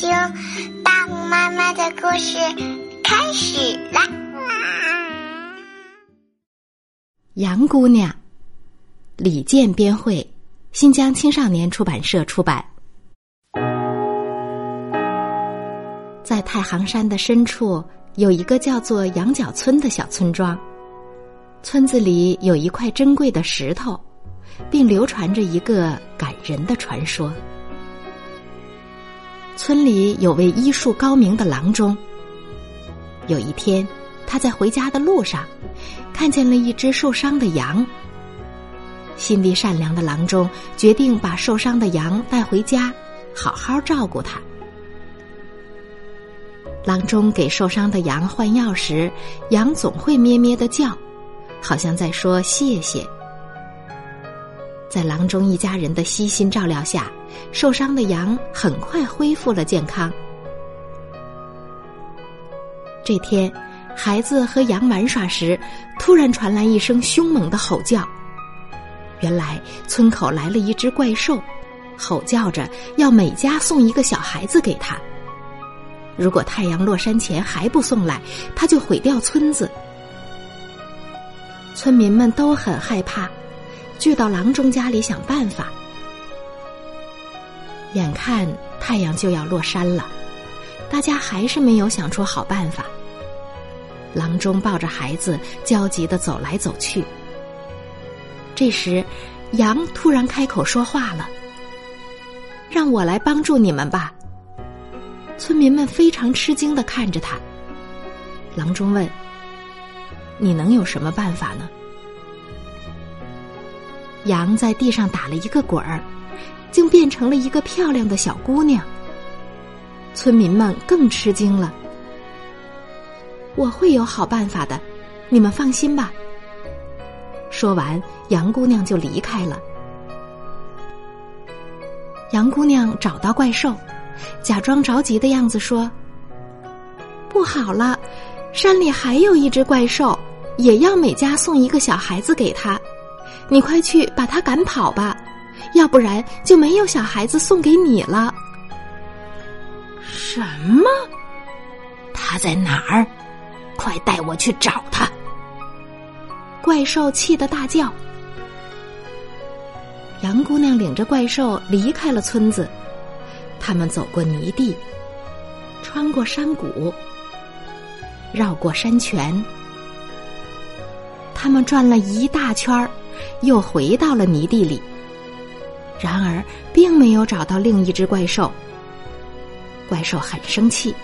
听大木妈妈的故事开始啦！杨姑娘，李健编绘，新疆青少年出版社出版。在太行山的深处，有一个叫做羊角村的小村庄。村子里有一块珍贵的石头，并流传着一个感人的传说。村里有位医术高明的郎中。有一天，他在回家的路上，看见了一只受伤的羊。心地善良的郎中决定把受伤的羊带回家，好好照顾它。郎中给受伤的羊换药时，羊总会咩咩的叫，好像在说谢谢。在郎中一家人的悉心照料下。受伤的羊很快恢复了健康。这天，孩子和羊玩耍时，突然传来一声凶猛的吼叫。原来，村口来了一只怪兽，吼叫着要每家送一个小孩子给他。如果太阳落山前还不送来，他就毁掉村子。村民们都很害怕，聚到郎中家里想办法。眼看太阳就要落山了，大家还是没有想出好办法。郎中抱着孩子焦急的走来走去。这时，羊突然开口说话了：“让我来帮助你们吧。”村民们非常吃惊的看着他。郎中问：“你能有什么办法呢？”羊在地上打了一个滚儿。竟变成了一个漂亮的小姑娘。村民们更吃惊了。我会有好办法的，你们放心吧。说完，杨姑娘就离开了。杨姑娘找到怪兽，假装着急的样子说：“不好了，山里还有一只怪兽，也要每家送一个小孩子给他。你快去把他赶跑吧。”要不然就没有小孩子送给你了。什么？他在哪儿？快带我去找他！怪兽气得大叫。杨姑娘领着怪兽离开了村子，他们走过泥地，穿过山谷，绕过山泉，他们转了一大圈儿，又回到了泥地里。然而，并没有找到另一只怪兽。怪兽很生气。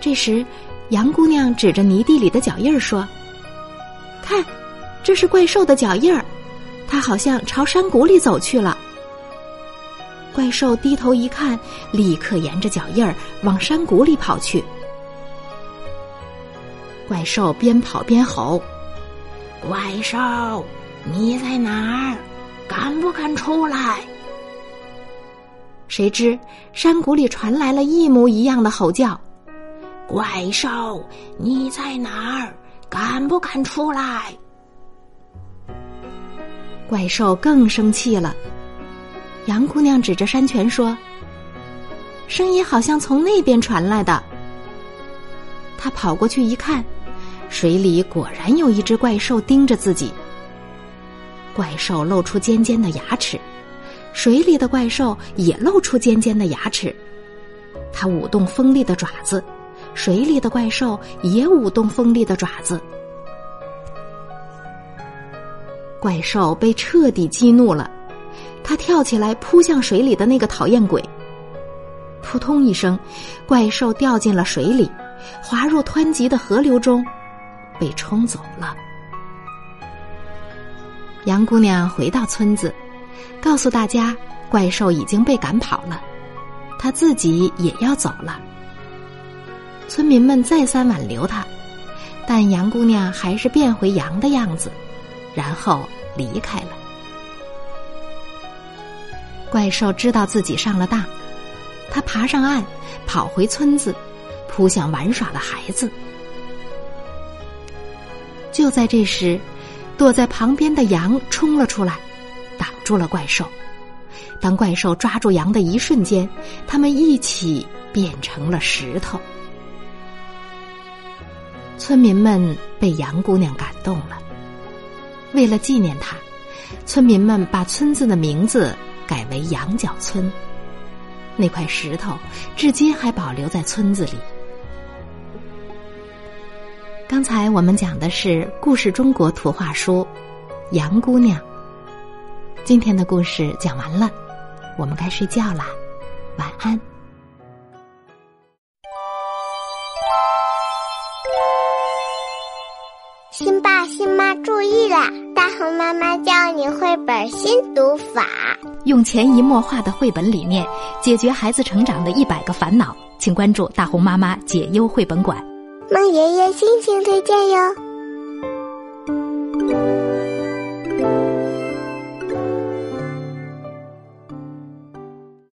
这时，杨姑娘指着泥地里的脚印儿说：“看，这是怪兽的脚印儿，它好像朝山谷里走去了。”怪兽低头一看，立刻沿着脚印儿往山谷里跑去。怪兽边跑边吼：“怪兽，你在哪儿？”敢不敢出来？谁知山谷里传来了一模一样的吼叫：“怪兽，你在哪儿？敢不敢出来？”怪兽更生气了。杨姑娘指着山泉说：“声音好像从那边传来的。”她跑过去一看，水里果然有一只怪兽盯着自己。怪兽露出尖尖的牙齿，水里的怪兽也露出尖尖的牙齿。它舞动锋利的爪子，水里的怪兽也舞动锋利的爪子。怪兽被彻底激怒了，它跳起来扑向水里的那个讨厌鬼。扑通一声，怪兽掉进了水里，滑入湍急的河流中，被冲走了。杨姑娘回到村子，告诉大家怪兽已经被赶跑了，她自己也要走了。村民们再三挽留她，但杨姑娘还是变回羊的样子，然后离开了。怪兽知道自己上了当，他爬上岸，跑回村子，扑向玩耍的孩子。就在这时。躲在旁边的羊冲了出来，挡住了怪兽，当怪兽抓住羊的一瞬间，他们一起变成了石头。村民们被杨姑娘感动了，为了纪念她，村民们把村子的名字改为羊角村。那块石头至今还保留在村子里。刚才我们讲的是《故事中国图画书》《杨姑娘》。今天的故事讲完了，我们该睡觉啦，晚安。新爸新妈注意啦！大红妈妈教你绘本新读法，用潜移默化的绘本理念解决孩子成长的一百个烦恼，请关注大红妈妈解忧绘本馆。孟爷爷心情推荐哟。